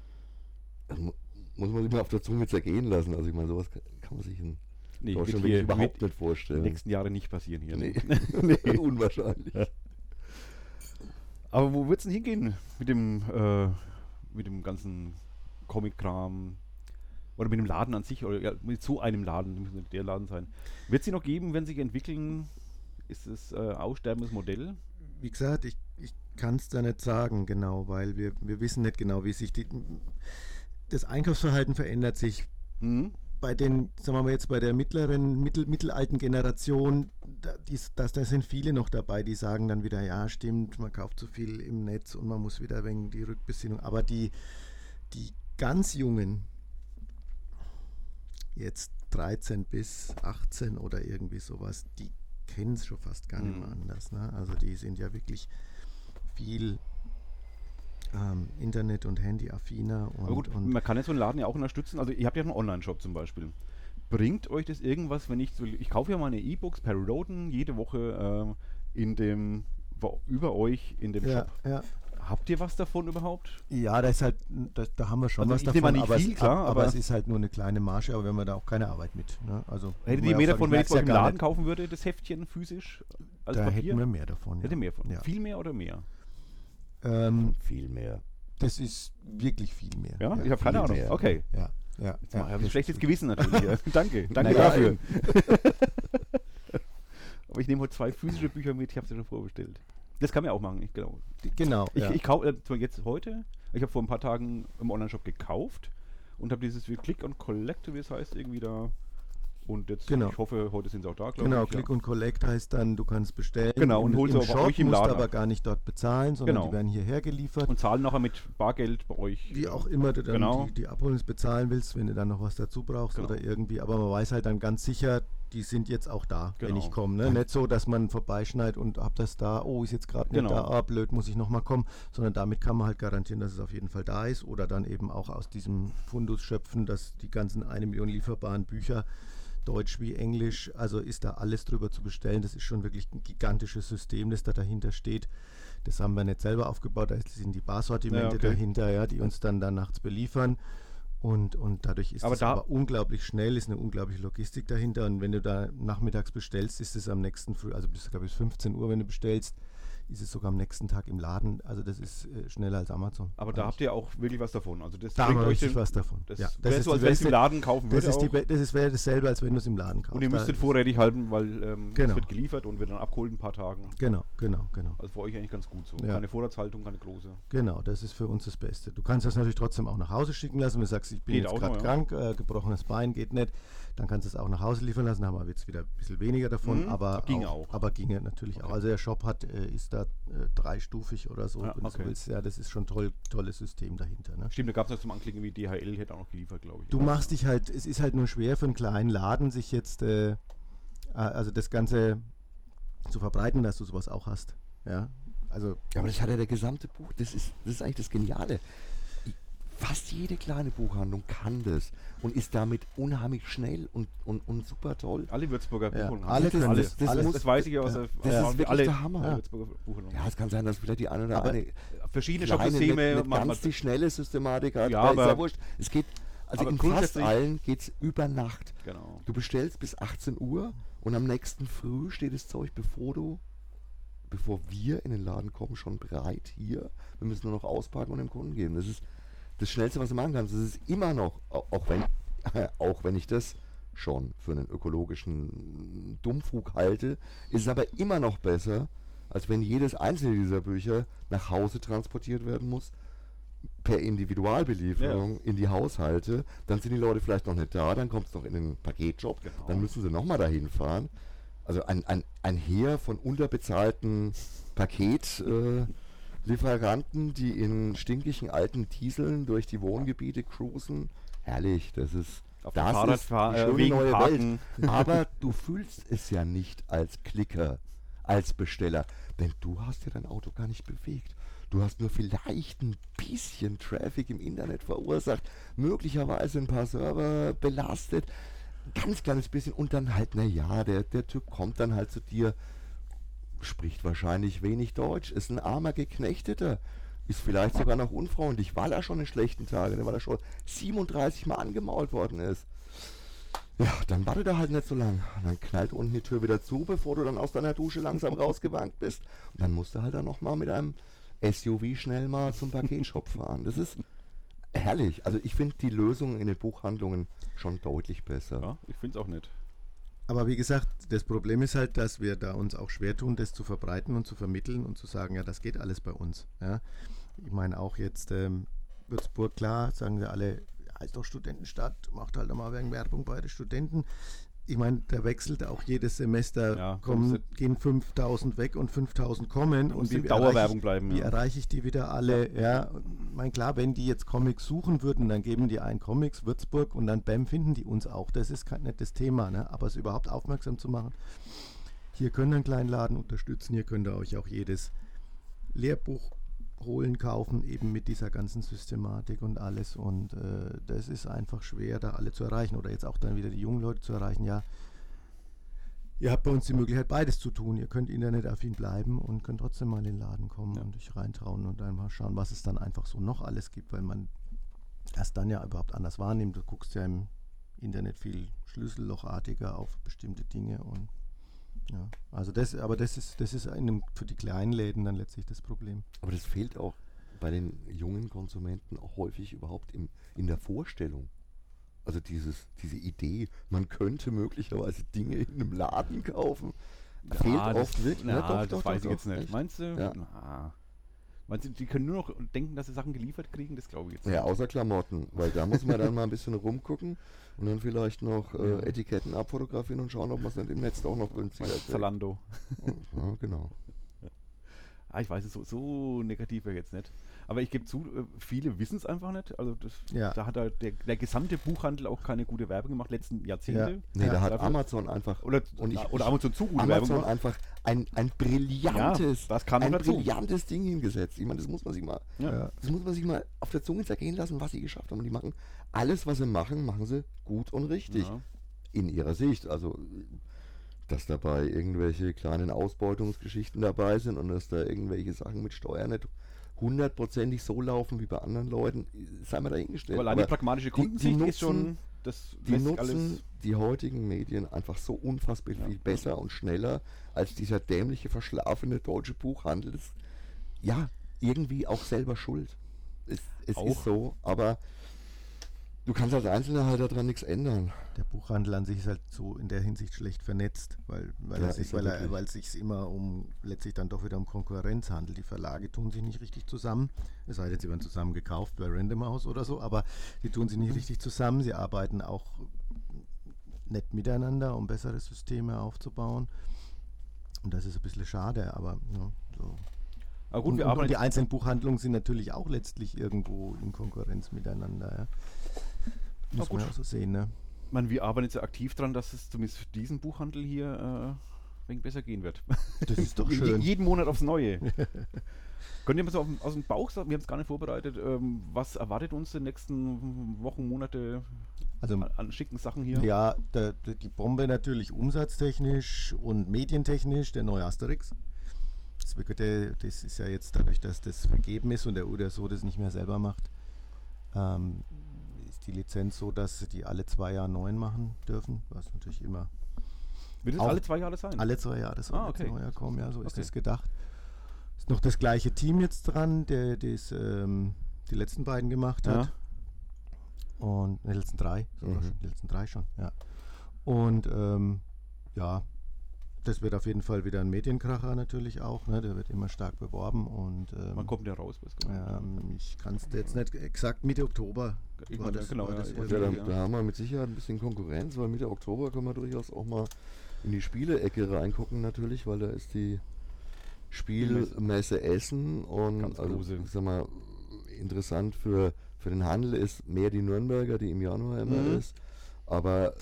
C: Das mu muss man sich mal auf der Zunge zergehen lassen. Also ich meine, sowas kann, kann man sich in
B: Nee,
C: Deutschland
B: hier
C: wirklich überhaupt nicht
B: die
C: vorstellen.
B: nächsten Jahre nicht passieren hier.
C: Nee.
B: nee.
C: Unwahrscheinlich.
B: Aber wo wird es denn hingehen mit dem, äh, mit dem ganzen Comic-Kram? Oder mit dem Laden an sich? Oder ja, mit so einem Laden, muss nicht der Laden sein. Wird es sie noch geben, wenn sie sich entwickeln? Ist es äh, aussterbendes Modell?
A: Wie gesagt, ich, ich kann es da nicht sagen, genau, weil wir, wir wissen nicht genau, wie sich die, das Einkaufsverhalten verändert sich.
B: Mhm.
A: Bei den, sagen wir mal jetzt bei der mittleren, mittel, mittelalten Generation, da, dies, das, da sind viele noch dabei, die sagen dann wieder, ja stimmt, man kauft zu viel im Netz und man muss wieder wegen die Rückbesinnung. Aber die, die ganz Jungen, jetzt 13 bis 18 oder irgendwie sowas, die kennen es schon fast gar nicht mehr
B: Mhm.
A: anders. Ne? Also die sind ja wirklich viel ähm, Internet- und Handy-affiner. Und,
B: Aber gut,
A: und
B: man kann ja so einen Laden ja auch unterstützen. Also ihr habt ja einen Online-Shop zum Beispiel. Bringt euch das irgendwas, wenn ich so, ich kaufe ja meine E-Books per Roden jede Woche ähm, in dem, über euch in dem
A: ja,
B: Shop.
A: ja.
B: Habt ihr was davon überhaupt?
A: ja, da ist halt, da, da haben wir schon
B: Also
A: was
B: ich nehme an,
A: davon,
B: nicht
A: aber,
B: viel,
A: es,
B: klar,
A: aber,
B: aber-
A: es ist halt nur eine kleine Marge, aber wir haben da auch keine Arbeit mit. Ne? Also,
B: ihr
A: man
B: mehr davon, wenn ich im
A: ja gar
B: Laden
A: nicht.
B: kaufen würde, das Heftchen physisch als
A: Da
B: Papier?
A: hätten wir mehr davon.
B: Hätte
A: ja.
B: mehr von.
A: Ja.
B: Viel mehr oder mehr?
A: Ähm,
C: Viel mehr.
A: das ist wirklich viel mehr.
B: Ja, ich habe keine Ahnung.
C: mehr.
B: Okay.
A: Ja, ja.
B: Jetzt
A: ja,
B: mal, ich habe ein
A: das
B: schlechtes. Gewissen natürlich. ja. danke, danke dafür. Aber ich nehme heute zwei physische Bücher mit, ich habe sie schon vorbestellt. Das kann man auch machen, ich, genau.
A: Genau.
B: Ich,
A: ja.
B: ich kaufe äh, jetzt heute, ich habe vor ein paar Tagen im Online-Shop gekauft und habe dieses wie Click und Collect, wie es heißt, irgendwie da. Und jetzt,
A: Genau.
B: ich hoffe, heute sind sie auch da, glaube
A: Genau,
B: ich.
A: Click
B: ja.
A: und Collect heißt dann, du kannst bestellen.
B: Genau, und
A: im,
B: holst
A: im
B: aber bei
A: Shop,
B: euch im
A: musst
B: Laden
A: aber
B: ab.
A: gar nicht dort bezahlen, sondern
B: Genau.
A: die werden hierher geliefert.
B: Und zahlen nachher mit Bargeld bei euch.
A: Wie auch immer du dann
B: Genau.
A: die, die Abholungs bezahlen willst, wenn du dann noch was dazu brauchst
B: Genau.
A: oder irgendwie. Aber man weiß halt dann ganz sicher, die sind jetzt auch da, wenn
B: Genau.
A: ich komme. Ne? Nicht so, dass man vorbeischneit und hab das da, oh, ist jetzt gerade nicht
B: Genau.
A: da, ah, blöd, muss ich nochmal kommen. Sondern damit kann man halt garantieren, dass es auf jeden Fall da ist. Oder dann eben auch aus diesem Fundus schöpfen, dass die ganzen eine Million lieferbaren Bücher, Deutsch wie Englisch, also ist da alles drüber zu bestellen. Das ist schon wirklich ein gigantisches System, das da dahinter steht. Das haben wir nicht selber aufgebaut, da sind die Barsortimente
B: Ja, okay.
A: dahinter, ja, die uns dann da nachts beliefern. Und, und dadurch ist
B: Aber
A: es
B: da-
A: aber unglaublich schnell, ist eine unglaubliche Logistik dahinter. Und wenn du da nachmittags bestellst, ist es am nächsten Früh, also bis, glaube ich, bis 15 Uhr, wenn du bestellst, ist es sogar am nächsten Tag im Laden. Also das ist äh, schneller als Amazon.
B: Aber da habt ihr auch wirklich was davon. Also das
A: da
B: bringt euch den-
A: was davon.
B: Das,
A: ja,
B: wäre
A: ist
B: so, als wenn es im Laden kaufen
A: das
B: würde.
A: ist, das ist wäre dasselbe, als wenn du es im Laden kaufst.
B: Und ihr müsstet vorrätig halten, weil ähm,
A: Genau.
B: es wird geliefert und wird dann abgeholt in ein paar Tagen.
A: Genau, genau, genau.
B: Also für euch eigentlich ganz gut so.
A: Ja.
B: Keine Vorratshaltung, keine große.
A: Genau, das ist für uns das Beste. Du kannst das natürlich trotzdem auch nach Hause schicken lassen. Wenn du sagst, ich bin
B: Geht
A: jetzt gerade
B: ja.
A: krank, äh, gebrochenes Bein geht nicht, dann kannst du es auch nach Hause liefern lassen. Da haben wir jetzt wieder ein bisschen weniger davon,
B: Mhm,
A: aber
B: ginge auch.
A: Aber ginge natürlich auch.
B: Okay.
A: Also der Shop hat, äh, ist da äh, dreistufig oder so,
B: Ja,
A: wenn du so
B: okay.
A: willst. Ja, das ist schon toll, tolles System dahinter. Ne?
B: Stimmt, da gab es noch zum Anklicken wie DHL hätte auch noch geliefert, glaube ich.
A: Du machst dich halt, es ist halt nur schwer für einen kleinen Laden, sich jetzt, äh, also das Ganze zu verbreiten, dass du sowas auch hast. Ja, also
C: Ja, aber das hat ja der gesamte Buch. Das ist, das ist eigentlich das Geniale. Fast jede kleine Buchhandlung kann das und ist damit unheimlich schnell und, und, und super toll.
B: Alle Würzburger
A: Ja,
B: Buchhandlungen.
A: alle
B: haben
A: können das.
B: Das,
A: Alles-
B: das, das weiß ich ja aus
A: ja.
B: der
C: Das
B: ja,
C: ist wirklich
B: alle,
C: der Hammer.
A: Ja.
B: Würzburger Buchhandlungen.
C: Ja, es kann sein, dass vielleicht die eine oder
A: Aber
C: eine
B: Verschiedene
C: kleine,
B: Shopsysteme
C: nicht, ganz die schnelle Systematik hat.
B: Ja,
C: aber ist ja wurscht. Es geht, also
B: aber
C: in fast allen geht es über Nacht.
B: Genau.
C: Du bestellst bis 18 Uhr und am nächsten Früh steht das Zeug, bevor du, bevor wir in den Laden kommen, schon bereit hier. Wir müssen nur noch auspacken und dem Kunden geben. Das ist das Schnellste, was du machen kannst. Das ist immer noch, au- auch wenn, auch wenn ich das schon für einen ökologischen Dummfug halte, ist es aber immer noch besser, als wenn jedes einzelne dieser Bücher nach Hause transportiert werden muss per Individualbelieferung in die Haushalte, dann sind die Leute vielleicht noch nicht da, dann kommt es noch in den Paketjob,
B: Genau.
C: dann müssen sie nochmal dahin fahren. Also ein, ein, ein Heer von unterbezahlten Paketlieferanten, äh, Lieferanten, die in stinkigen alten Dieseln durch die Wohngebiete cruisen. Herrlich, das ist
B: Auf
C: das ist die
B: äh,
C: schöne neue
B: Parken.
C: Welt. Aber du fühlst es ja nicht als Klicker, als Besteller, denn du hast ja dein Auto gar nicht bewegt. Du hast nur vielleicht ein bisschen Traffic im Internet verursacht, möglicherweise ein paar Server belastet, ganz kleines bisschen und dann halt, naja, der, der Typ kommt dann halt zu dir, spricht wahrscheinlich wenig Deutsch, ist ein armer Geknechteter, ist vielleicht sogar noch unfreundlich, weil er schon in schlechten Tagen, weil er schon 37 Mal angemault worden ist. Ja, dann wartet er halt nicht so lang. Dann knallt unten die Tür wieder zu, bevor du dann aus deiner Dusche langsam rausgewankt bist. Und dann musst du halt dann nochmal mit einem SUV schnell mal zum Paketshop fahren. Das ist herrlich. Also ich finde die Lösungen in den Buchhandlungen schon deutlich besser.
B: Ja, ich finde es auch nicht.
A: Aber wie gesagt, das Problem ist halt, dass wir da uns auch schwer tun, das zu verbreiten und zu vermitteln und zu sagen, ja, das geht alles bei uns. Ja. Ich meine auch jetzt ähm, Würzburg, klar, sagen wir alle, ist doch Studentenstadt, macht halt mal wegen Werbung bei den Studenten. Ich meine, da wechselt auch jedes Semester,
B: Ja,
A: kommen, gehen 5000 weg und 5000 kommen.
B: Und
A: erreiche
B: Dauerwerbung
A: ich-
B: bleiben,
A: Wie
B: ja.
A: erreiche ich die wieder alle? Ja, ich meine, klar, wenn die jetzt Comics suchen würden, dann geben die ein Comics Würzburg und dann bam, finden die uns auch. Das ist kein nettes Thema, ne? aber es überhaupt aufmerksam zu machen. Hier könnt ihr einen kleinen Laden unterstützen, hier könnt ihr euch auch jedes Lehrbuch holen, kaufen, eben mit dieser ganzen Systematik und alles. Und äh, das ist einfach schwer, da alle zu erreichen. Oder jetzt auch dann wieder die jungen Leute zu erreichen. Ja, ihr habt bei uns die Möglichkeit, beides zu tun. Ihr könnt internetaffin bleiben und könnt trotzdem mal in den Laden kommen
B: Ja.
A: und euch reintrauen und dann mal schauen, was es dann einfach so noch alles gibt, weil man erst dann ja überhaupt anders wahrnimmt. Du guckst ja im Internet viel schlüssellochartiger auf bestimmte Dinge und ja, also das, aber das ist, das ist einem, für die kleinen Läden dann letztlich das Problem.
C: Aber das fehlt auch bei den jungen Konsumenten auch häufig überhaupt im, in der Vorstellung. Also dieses, diese Idee, man könnte möglicherweise Dinge in einem Laden kaufen. fehlt
B: das,
C: oft wirklich.
B: Na,
C: Ja, doch,
B: das
C: doch,
B: weiß
C: doch,
B: ich jetzt nicht.
C: echt.
B: Meinst du?
C: Ja.
B: Na. Meinst du, die können nur noch denken, dass sie Sachen geliefert kriegen? Das glaube ich jetzt
C: Ja, außer Klamotten, weil da muss man dann mal ein bisschen rumgucken und dann vielleicht noch äh. Etiketten abfotografieren und schauen, ob man es nicht im Netz auch noch günstiger kriegt.
B: Zalando.
C: Ja, genau.
B: Ah, ich weiß es so, so negativ wäre jetzt nicht. Aber ich gebe zu, äh, viele wissen es einfach nicht. Also das,
A: Ja.
B: da hat halt der, der gesamte Buchhandel auch keine gute Werbung gemacht, letzten Jahrzehnte.
C: Nee,
A: Ja,
C: da hat
B: dafür-
C: Amazon einfach
B: Oder,
C: Und ich-
B: oder Amazon zu gute Werbung
C: Amazon
B: gemacht.
C: einfach ein, ein brillantes,
B: Ja, das kam
C: ein
B: dazu.
C: brillantes Ding hingesetzt. Ich meine, das muss man sich mal,
B: Ja.
A: Ja.
C: das muss man sich mal auf der Zunge zergehen lassen, was sie geschafft haben. Und die machen alles, was sie machen, machen sie gut und richtig
B: Ja.
C: in ihrer Sicht. Also dass dabei irgendwelche kleinen Ausbeutungsgeschichten dabei sind und dass da irgendwelche Sachen mit Steuern nicht hundertprozentig so laufen wie bei anderen Leuten, sei mal dahingestellt.
B: Aber pragmatische
C: die- die
B: Kundensicht ist schon das
C: Die nutzen die heutigen Medien einfach so unfassbar
B: Ja.
C: viel besser und schneller als dieser dämliche, verschlafene deutsche Buchhandel. Das, ja, irgendwie auch selber schuld. Es, es
B: Auch.
C: ist so, aber du kannst als Einzelner halt daran nichts ändern.
A: Der Buchhandel an sich ist halt so in der Hinsicht schlecht vernetzt, weil, weil,
C: Ja,
A: er sich, weil, er, weil es sich immer um letztlich dann doch wieder um Konkurrenz handelt. Die Verlage tun sich nicht richtig zusammen. Es sei denn, sie werden zusammen gekauft bei Random House oder so, aber die tun sich nicht richtig zusammen. Sie arbeiten auch nett miteinander, um bessere Systeme aufzubauen. Und das ist ein bisschen schade, aber ja, so.
B: Aber gut,
A: und,
B: wir arbeiten
A: und die einzelnen Buchhandlungen sind natürlich auch letztlich irgendwo in Konkurrenz miteinander. Ja. Muss man auch so sehen, ne?
B: Ich meine, wir arbeiten jetzt ja aktiv dran, dass es zumindest für diesen Buchhandel hier äh, ein wenig besser gehen wird.
A: Das ist doch schön.
B: Jeden Monat aufs Neue. Könnt ihr mal so auf, aus dem Bauch sagen, wir haben es gar nicht vorbereitet, ähm, was erwartet uns in den nächsten Wochen, Monate
A: Also
B: an, an schicken Sachen hier?
A: Ja, der, der, die Bombe natürlich umsatztechnisch und medientechnisch, der neue Asterix. Das, wird das ist ja jetzt dadurch, dass das vergeben ist und der oder so das nicht mehr selber macht, ähm, die Lizenz so, dass die alle zwei Jahre neuen machen dürfen, was natürlich immer
B: Wird es alle zwei Jahre sein?
A: alle zwei Jahre soll
B: Ah, okay.
A: neuer kommen, ja, so ist
B: Okay.
A: das gedacht. Ist noch das gleiche Team jetzt dran, der das, ähm, die letzten beiden gemacht hat. Und ne, die letzten drei,
C: Mhm.
A: schon, die letzten drei schon, ja. Und ähm, ja, das wird auf jeden Fall wieder ein Medienkracher natürlich auch, ne? der wird immer stark beworben und ähm,
B: Wann kommt der raus?
A: Ähm, ich kann es jetzt nicht exakt Mitte Oktober.
B: Genau,
A: war
B: ja,
A: das
B: ja,
C: Ja, da, da haben wir mit Sicherheit ein bisschen Konkurrenz, weil Mitte Oktober können wir durchaus auch mal in die Spielecke reingucken natürlich, weil da ist die Spielmesse Essen und
B: Ganz
C: also,
B: große.
C: ich sag mal, interessant für, für den Handel ist mehr die Nürnberger, die im Januar immer
B: Mhm.
C: ist, aber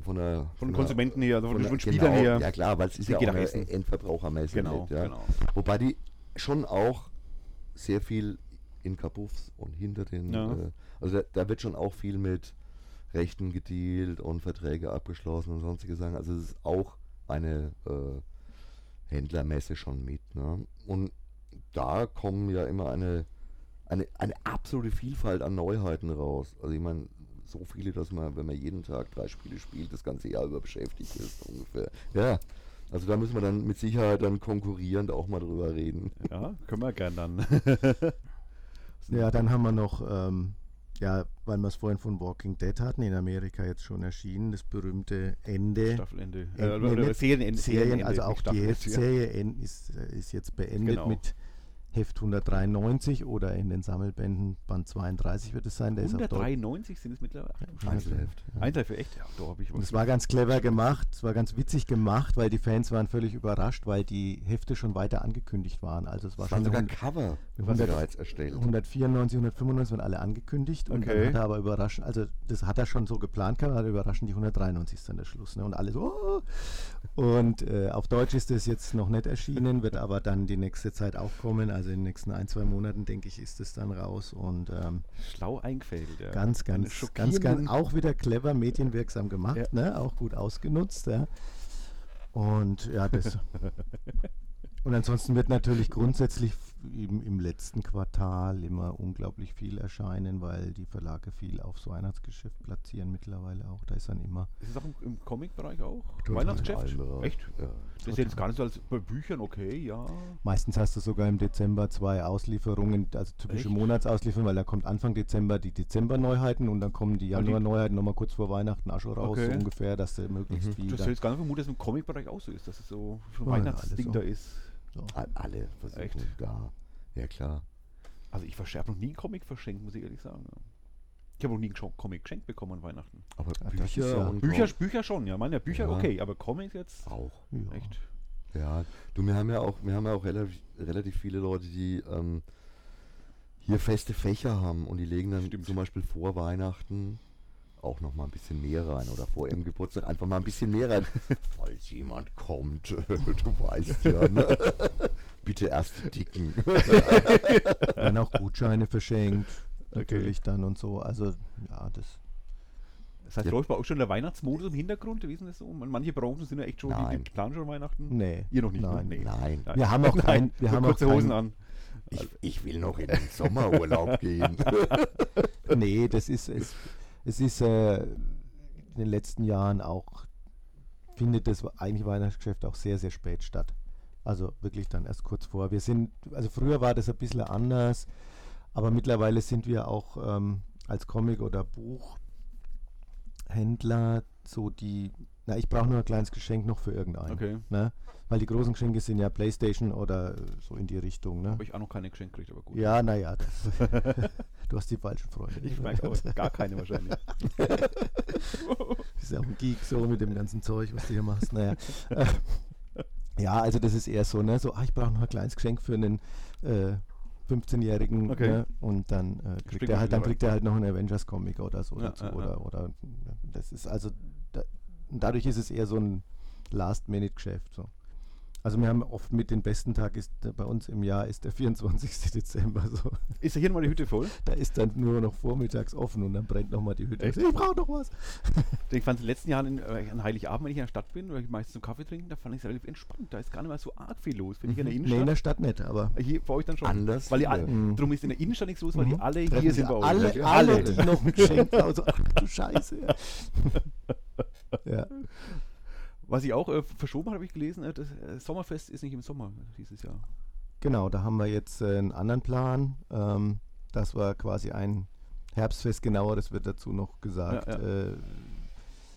C: von der
B: Von den
C: der-
B: Konsumenten her, also von,
C: der-
B: den Spielern
C: genau,
B: her.
C: Ja klar, weil es ist ja auch eine. Endverbrauchermesse.
B: Genau,
C: ja.
B: genau.
C: Wobei die schon auch sehr viel in Kabuffs und hinter den.
B: Ja.
C: Äh, also da, da wird schon auch viel mit Rechten gedealt und Verträge abgeschlossen und sonstige Sachen. Also es ist auch eine äh, Händlermesse schon mit. Ne? Und da kommen ja immer eine, eine, eine absolute Vielfalt an Neuheiten raus. Also ich meine, so viele, dass man, wenn man jeden Tag drei Spiele spielt, das ganze Jahr über beschäftigt ist ungefähr. Ja. Also da müssen wir dann mit Sicherheit dann konkurrierend auch mal drüber reden.
B: Ja, können wir gern dann.
A: Ja, dann haben wir noch, ähm, ja, weil wir es vorhin von Walking Dead hatten, in Amerika jetzt schon erschienen, das berühmte Ende.
B: Staffelende.
A: Ende-
B: Äh, Serienende.
A: Serien, also auch die. Serie ist, äh, ist jetzt beendet
B: Genau.
A: mit Heft 193 oder in den Sammelbänden Band 32 wird es sein. Der ist auf Deutsch.
B: 193 sind es mittlerweile.
C: Einzelheft.
A: Ja.
B: Echt? Ja, da habe ich
A: Und es war ganz clever gemacht, es war ganz witzig gemacht, weil die Fans waren völlig überrascht, weil die Hefte schon weiter angekündigt waren. Also es war
C: waren
A: schon
C: sogar
A: 100
C: Cover, was
A: 100
C: bereits erstellt.
A: 194, 195 waren alle angekündigt und
B: Okay.
A: dann hat er aber überraschend, also das hat er schon so geplant gehabt, hat er überraschend die 193 ist dann der Schluss. Ne? Und alle so, oh! Und äh, auf Deutsch ist das jetzt noch nicht erschienen, wird aber dann die nächste Zeit auch kommen. Also in den nächsten ein, zwei Monaten, denke ich, ist es dann raus. Und ähm,
B: Schlau eingefädelt. Ja.
A: ganz, ganz, ganz, ganz, auch wieder clever, medienwirksam gemacht,
B: Ja.
A: ne? auch gut ausgenutzt. Ja. Und ja, das. Und ansonsten wird natürlich grundsätzlich f- im, im letzten Quartal immer unglaublich viel erscheinen, weil die Verlage viel aufs Weihnachtsgeschäft platzieren mittlerweile auch. Da ist dann immer.
B: Ist es auch im, im Comic-Bereich auch?
A: Total.
B: Weihnachtsgeschäft?
C: Bereichen,
B: Echt?
C: Ja.
B: Das ist jetzt gar nicht so als bei Büchern, okay, ja.
A: Meistens hast du sogar im Dezember zwei Auslieferungen, also typische
B: Echt?
A: Monatsauslieferungen, weil da kommt Anfang Dezember die Dezember-Neuheiten und dann kommen die Januar-Neuheiten nochmal kurz vor Weihnachten auch schon raus, so
B: Okay.
A: ungefähr, dass du möglichst
C: Mhm.
A: viel.
B: Das
A: dann-
B: hätte ich gar nicht vermutet, dass es im Comic-Bereich auch so ist, dass es so so ein
A: Ja,
B: Weihnachtsding
A: so.
B: da ist.
A: So.
C: All- Alle versuchen
B: Echt?
C: da. Ja klar.
B: Also ich versch- hab noch nie einen Comic verschenkt, muss ich ehrlich sagen. ja. Ich habe noch nie einen Comic geschenkt bekommen an Weihnachten.
C: Aber
A: Ja,
C: Bücher
A: ja-
C: und
B: Bücher, Bücher schon, ja. Meine Bücher
C: Ja.
B: okay, aber Comics jetzt
C: auch.
A: Ja.
B: echt.
C: Ja, du, wir haben ja auch, wir haben ja auch relativ, relativ viele Leute, die ähm, hier feste Fächer haben und die legen dann
B: Stimmt.
C: zum Beispiel vor Weihnachten auch noch mal ein bisschen mehr rein oder vor ihrem Geburtstag einfach mal ein bisschen mehr rein. Falls jemand kommt, du weißt ja, ne? Bitte erst die dicken.
A: Werden auch Gutscheine verschenkt, natürlich dann und so. Also ja, das.
B: Das heißt,
C: Ja.
B: läuft bei euch schon der Weihnachtsmodus im Hintergrund? Wie ist das so? Manche Branchen sind ja echt schon,
C: Nein.
B: die planen schon Weihnachten.
A: Nee.
B: Ihr noch nicht, ne?
A: Nein.
B: Nee.
C: Nein,
A: Wir haben auch kein, wir haben auch
B: kurze Hosen
A: kein,
B: an.
C: ich, ich will noch in den Sommerurlaub gehen.
A: Nee, das ist es. Es ist, äh, in den letzten Jahren auch findet das eigentlich Weihnachtsgeschäft auch sehr, sehr spät statt. Also wirklich dann erst kurz vor. Wir sind, also früher war das ein bisschen anders, aber mittlerweile sind wir auch ähm, als Comic- oder Buchhändler so die, na, ich brauche nur ein kleines Geschenk noch für irgendeinen.
B: Okay.
A: Ne? Weil die großen Geschenke sind ja Playstation oder so in die Richtung. Ne?
B: Habe ich auch noch keine geschenkt gekriegt, aber gut.
A: Ja, naja, du hast die falschen Freunde.
B: Ich merke auch gar keine wahrscheinlich.
A: ist ja auch ein Geek so mit dem ganzen Zeug, was du hier machst. Naja. Äh, ja, also das ist eher so, ne? So, ah, ich brauche noch ein kleines Geschenk für einen äh, 15-Jährigen
B: Okay.
A: ne? und dann, äh, kriegt er halt, dann kriegt er halt noch einen Avengers-Comic oder so
B: Ja,
A: dazu.
B: ja, ja.
A: oder, oder das ist also da, dadurch ist es eher so ein Last-Minute-Geschäft. So. Also wir haben oft mit den besten Tag ist äh, bei uns im Jahr ist der 24. Dezember so.
B: Ist ja hier nochmal die Hütte voll?
A: Da ist dann nur noch vormittags offen und dann brennt nochmal die Hütte.
B: Echt?
A: Ich brauche noch was.
B: Ich fand es in den letzten Jahren in, äh, an Heiligabend, wenn ich in der Stadt bin, weil ich meistens zum Kaffee trinken, da fand ich es relativ entspannt. Da ist gar nicht mal so arg viel los. Wenn ich in der
A: Nee, in
B: Innenstadt.
A: der Stadt nicht, aber
B: hier bei euch dann schon.
C: Anders
B: Weil die alle,
A: Mhm.
B: Drum ist in der Innenstadt nichts los, weil die
A: Mhm.
B: alle
A: Treffen
B: hier sind bei euch.
A: alle, alle, die noch ein Geschenk haben. So, ach du Scheiße. ja.
B: Was ich auch äh, verschoben habe, habe ich gelesen, äh, das äh, Sommerfest ist nicht im Sommer dieses Jahr.
A: Genau, da haben wir jetzt äh, einen anderen Plan. Ähm, das war quasi ein Herbstfest genauer, das wird dazu noch gesagt.
B: Ja,
A: Äh,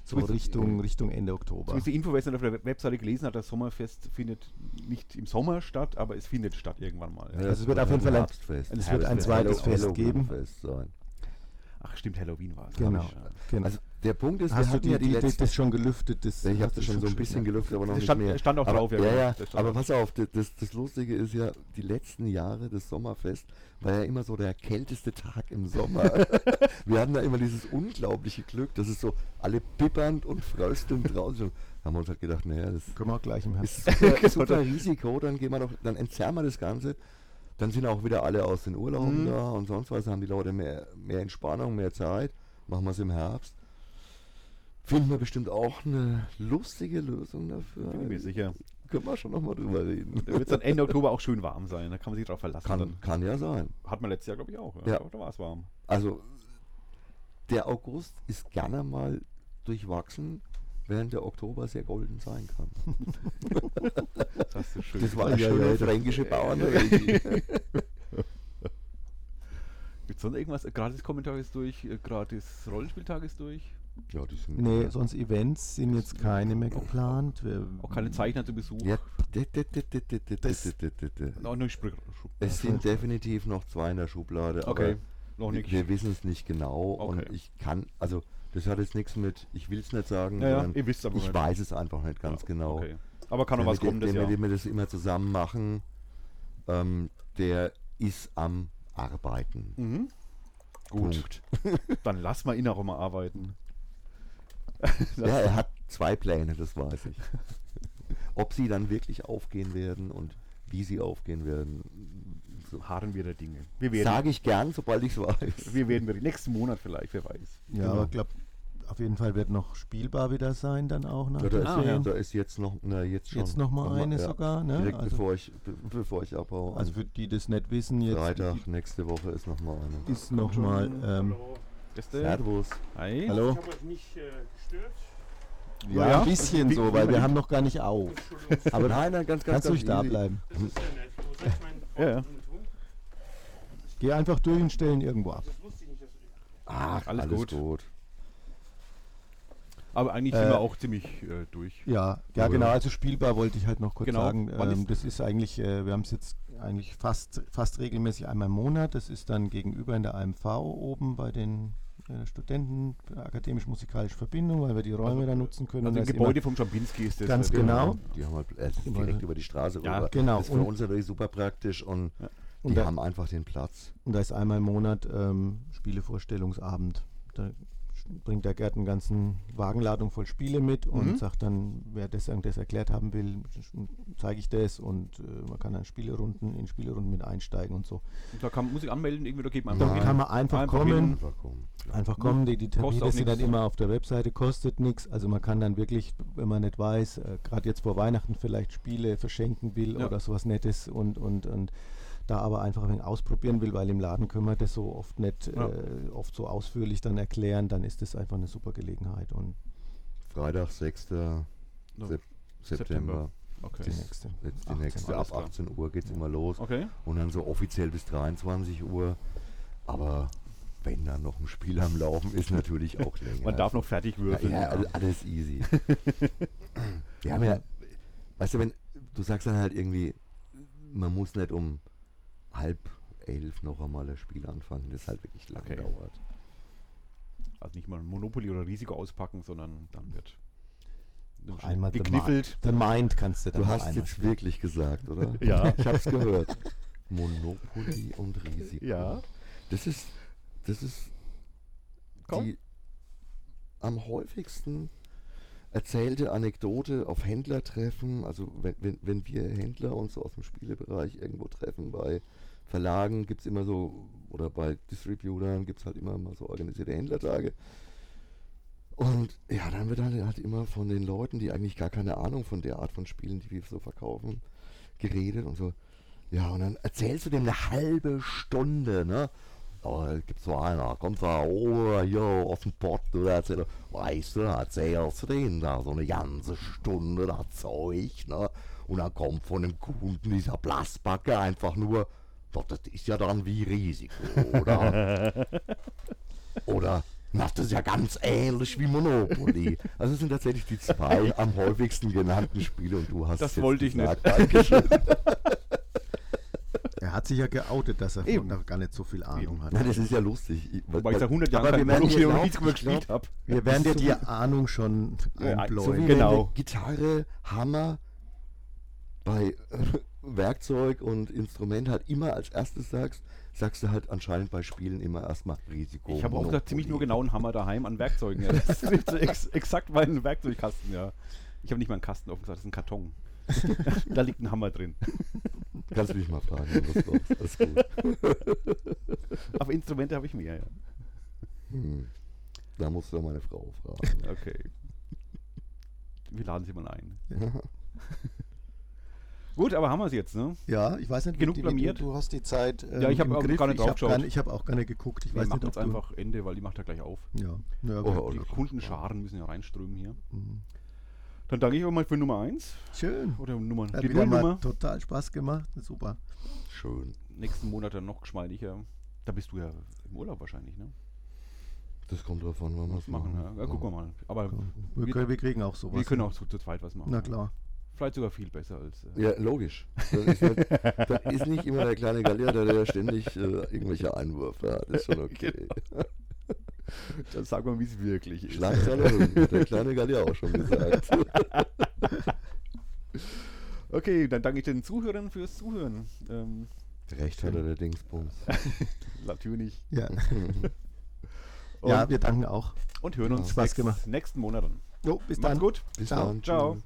A: so Richtung, Richtung Ende Oktober.
B: Zumindest die Info, wer es auf der Web- Webseite gelesen hat, das Sommerfest findet nicht im Sommer statt, aber es findet statt irgendwann mal.
C: Ja,
A: Also es wird auf jeden Fall ein-
C: Herbstfest.
A: es wird ein zweites Fest geben.
C: Sein.
B: Ach stimmt, Halloween war es.
A: Genau.
B: ja.
A: genau.
C: Also der Punkt ist, wir
A: Hast du
C: hatten
A: die,
C: ja die,
A: die,
C: letzten,
A: das schon gelüftet? Das
C: ich habe
A: du
C: das schon so ein bisschen gelüftet, aber noch
B: Das
C: nicht
B: stand,
C: mehr.
B: stand auch
C: aber,
B: drauf,
C: ja, ja,
B: Das stand
C: aber pass auf, das, das, das Lustige ist ja, die letzten Jahre des Sommerfest war ja immer so der kälteste Tag im Sommer. wir hatten da immer dieses unglaubliche Glück, dass es so alle bibbernd und fröstelnd draußen sind. Haben wir uns halt gedacht, naja, das
A: ja. Können wir auch gleich im Herbst.
C: ist super, super Risiko, dann gehen wir doch, dann entzerren wir das Ganze. Dann sind auch wieder alle aus den Urlauben
B: Mhm.
C: da und sonst was, haben die Leute mehr, mehr Entspannung, mehr Zeit. Machen wir es im Herbst. Finden wir bestimmt auch eine lustige Lösung dafür.
B: Bin mir sicher.
C: Können wir schon nochmal drüber reden.
B: Da wird es dann Ende Oktober auch schön warm sein. Da kann man sich drauf verlassen.
C: Kann,
B: dann.
C: kann ja sein.
B: Hat man letztes Jahr, glaube ich, auch.
C: Ja.
B: Da war es warm.
C: Also, der August ist gerne mal durchwachsen, während der Oktober sehr golden sein kann.
B: Das hast du schön
C: Das war
A: Ja,
C: eine
A: ja,
C: schöne
A: ja,
C: fränkische Bauernregel.
B: Gibt es sonst irgendwas? Gratis Kommentar ist durch, äh, gratis Rollenspieltag ist durch.
C: Ja, die sind
A: Nee, sonst Events sind jetzt keine mehr geplant. Wir,
B: Auch keine Zeichner zu Besuch.
C: Ja,
A: Das-.
C: Es sind definitiv noch zwei in der Schublade,
B: Okay,
C: aber
B: noch
C: wir,
B: nicht.
C: wir wissen es nicht genau
B: Okay.
C: und ich kann, also das hat jetzt nichts mit, ich will es nicht sagen,
B: Ja, ja,
C: sondern
B: ihr wisst aber
C: ich
B: nicht.
C: weiß es einfach nicht ganz
B: Ja,
C: genau.
B: Okay. Aber kann noch was kommen das
C: der,
B: Jahr.
C: mit dem wir das immer zusammen machen, ähm, der ist am Arbeiten.
B: Mhm. Gut,
C: Punkt.
B: dann lass mal ihn auch mal arbeiten.
C: Ja, er hat zwei Pläne, das weiß ich. Ob sie dann wirklich aufgehen werden und wie sie aufgehen werden, so.
B: Harren wir der Dinge. Wir
C: sage ich gern, sobald ich es weiß.
B: wir werden berichten. nächsten Monat vielleicht, wer weiß.
A: ja,
C: genau.
A: aber ich glaube, auf jeden Fall wird noch spielbar wieder sein, dann auch nach
C: Ja, da, ist,
B: Ah, ja.
C: Da ist jetzt noch, na, jetzt schon.
A: Jetzt noch mal eine
C: ja,
A: sogar, ne?
C: Direkt
A: Also-
C: bevor, ich, be bevor ich abhaue.
A: Also für die das nicht wissen, jetzt
C: Freitag, nächste Woche ist noch mal eine.
A: ist nochmal, ähm,
B: Beste.
C: Servus.
B: Hi.
A: hallo?
D: Ich habe euch nicht äh, gestört.
A: Ja,
B: Ja.
A: ein bisschen so, weil wir haben noch gar nicht auf. Aber
C: nein, nein, ganz, ganz,
A: kannst ruhig da bleiben.
D: Das ist ja nett. Wo soll ich mein
B: Ja, ja.
D: Tun?
A: Geh einfach durch und stellen irgendwo ab.
D: Das wusste ich nicht. Dass
C: Ach,
B: Alles
C: alles,
B: gut.
C: gut.
B: Aber eigentlich
A: Äh,
B: sind wir auch ziemlich äh, durch.
A: Ja, ja
C: Ja.
A: genau, also spielbar wollte ich halt noch kurz
B: Genau,
A: sagen. Ähm,
B: ist-
A: das ist eigentlich, äh, wir haben es jetzt eigentlich fast, fast regelmäßig einmal im Monat. Das ist dann gegenüber in der AMV oben bei den äh, Studenten akademisch-musikalische Verbindung, weil wir die Räume
B: Also-
A: da nutzen können.
B: Also
A: Da
B: im
A: ist immer-
B: Gebäude vom Schambinski ist das.
A: Ganz
B: äh,
A: genau.
C: Die haben halt äh, das direkt über die Straße
B: Ja,
C: rüber.
A: genau.
C: Das ist für
A: Und-
C: uns natürlich super praktisch und
B: Ja.
C: die
A: Und da-
C: haben einfach den Platz.
A: Und da ist einmal im Monat ähm, Spielevorstellungsabend. Da bringt der Gerd einen ganzen Wagenladung voll Spiele mit und
B: Mhm.
A: sagt dann, wer das, das erklärt haben will, zeige ich das und äh, man kann dann Spielerunden in Spielerunden mit einsteigen und so.
B: Da kann man muss sich anmelden, irgendwie, da geht man einfach
A: Da
B: hin.
A: kann man einfach,
B: Einfach
A: kommen,
B: hin.
C: Einfach kommen. Ja.
A: einfach kommen, die, die
B: auch
A: sind dann immer auf der Webseite, kostet nichts. Also man kann dann wirklich, wenn man nicht weiß, äh, gerade jetzt vor Weihnachten vielleicht Spiele verschenken will
B: Ja.
A: oder sowas Nettes und, und, und da aber einfach ein wenig ausprobieren will, weil im Laden können wir das so oft nicht
B: Ja.
A: äh, oft so ausführlich dann erklären, dann ist das einfach eine super Gelegenheit. Und
C: Freitag, 6.
B: No,
C: Sep-
B: September.
C: September.
B: Okay.
A: Die nächste.
C: Jetzt die
A: 18,
C: nächste. Ab
B: klar.
C: 18 Uhr geht es immer los.
B: Okay.
C: Und dann so offiziell bis 23 Uhr. Aber wenn dann noch ein Spiel am Laufen ist, natürlich auch länger.
B: Man darf noch fertig
C: ja,
B: würfeln.
C: ja, all- alles easy. Wir haben ja, weißt du, wenn du sagst dann halt irgendwie, man muss nicht um halb elf noch einmal das Spiel anfangen, das halt wirklich lang
B: Okay.
C: dauert.
B: Also nicht mal Monopoly oder Risiko auspacken, sondern dann wird
A: Einmal The
B: gekniffelt.
A: The Mind kannst du dann
C: Du hast
A: einmal
C: jetzt
A: spielen.
C: wirklich gesagt, oder?
B: Ja.
C: Ich hab's gehört. Monopoly und Risiko.
B: Ja.
C: Das ist, das ist
B: Komm.
C: die am häufigsten erzählte Anekdote auf Händlertreffen. Also wenn, wenn, wenn wir Händler uns so aus dem Spielebereich irgendwo treffen, bei Verlagen gibt es immer so, oder bei Distributern gibt es halt immer mal so organisierte Händlertage. Und ja, dann wird halt, halt immer von den Leuten, die eigentlich gar keine Ahnung von der Art von Spielen, die wir so verkaufen, geredet und so. Ja, und dann erzählst du dem eine halbe Stunde, ne? Oh, da gibt so einer, kommt da oben hier aus dem Pott oder erzählt, weißt du, erzählst du denen da so eine ganze Stunde das Zeug, ne? Und dann kommt von dem Kunden dieser Blassbacke einfach nur, doch, das ist ja dann wie Risiko, oder? oder, na, das ist ja ganz ähnlich wie Monopoly. Also es sind tatsächlich die zwei am häufigsten genannten Spiele und du hast
B: Das
C: jetzt
B: wollte ich
C: gesagt, Dankeschön.
A: Er hat sich ja geoutet, dass er
B: Eben.
A: da gar nicht so viel Ahnung
B: Eben.
A: hat.
C: Nein, das ist ja lustig. Ich-
B: Wobei ich seit 100 Jahren
A: Aber
B: kein
A: wir werden
B: Monopoly gespielt habe.
A: Wir werden dir
C: so
A: die Ahnung schon
B: Ja,
A: einbläuen.
C: So wie
B: Genau.
C: Gitarre, Hammer bei äh, Werkzeug und Instrument halt immer als erstes sagst, sagst du halt anscheinend bei Spielen immer erstmal Risiko.
B: Ich habe auch da ziemlich nur genau einen Hammer daheim an Werkzeugen. Ja. Das ist so ex exakt mein Werkzeugkasten, ja. Ich habe nicht mal einen Kasten offen gesagt, das ist ein Karton. da liegt ein Hammer drin.
C: Kannst du mich mal fragen, das brauchst. Alles gut.
B: Aber Instrumente habe ich mehr, ja.
C: Hm. Da musst du meine Frau fragen.
B: Okay. Wir laden sie mal ein.
C: Ja.
B: Gut, aber haben wir es jetzt, ne?
A: Ja, ich weiß nicht,
B: Genug
A: wie- wie-
B: blamiert?
A: Du hast die Zeit. ähm,
B: Ja, ich hab
A: im
B: auch gar nicht
A: hab nicht- Ich habe auch gar nicht geguckt. Ich
B: Wir
A: weiß
B: machen
A: nicht,
B: jetzt
A: du-
B: einfach Ende, weil die macht ja gleich auf.
A: Ja, ja
C: Oh, oh,
B: Die Kundenscharen müssen ja reinströmen hier.
A: Mhm.
B: Dann danke ich auch mal für Nummer 1.
A: Schön.
B: Oder Nummer,
A: Hat
B: die
A: wieder
B: Nullnummer.
A: total Spaß gemacht. Super.
C: Schön.
B: Nächsten Monat dann noch geschmeidiger. Da bist du ja im Urlaub wahrscheinlich, ne?
C: Das kommt drauf an, wann wir es
B: machen, ja. ja gucken wir mal. Aber
A: Wir,
B: Wir-
A: können, wir kriegen auch sowas.
B: wir können auch zu, zu zweit was machen.
A: Na
B: ja.
A: klar.
B: Vielleicht sogar viel besser als. Äh,
C: Ja, logisch. Das ist, nicht, das ist nicht immer der kleine Gallier, der, der ständig äh, irgendwelche Einwürfe hat. Das ist schon okay.
B: Dann sag mal, wie es wirklich ist.
C: Schlagzeile hat der kleine Gallier auch schon gesagt.
B: Okay, dann danke ich den Zuhörern fürs Zuhören. Ähm,
C: Recht hat er der Dingsbums.
B: natürlich.
A: Ja.
B: Und,
A: ja, wir danken auch.
B: und hören uns
A: Spaß
B: nächst-
A: gemacht.
B: nächsten Monat dann.
A: Jo, bis
B: Macht's
A: dann.
B: gut.
C: Bis
A: Ciao.
C: dann.
B: Ciao.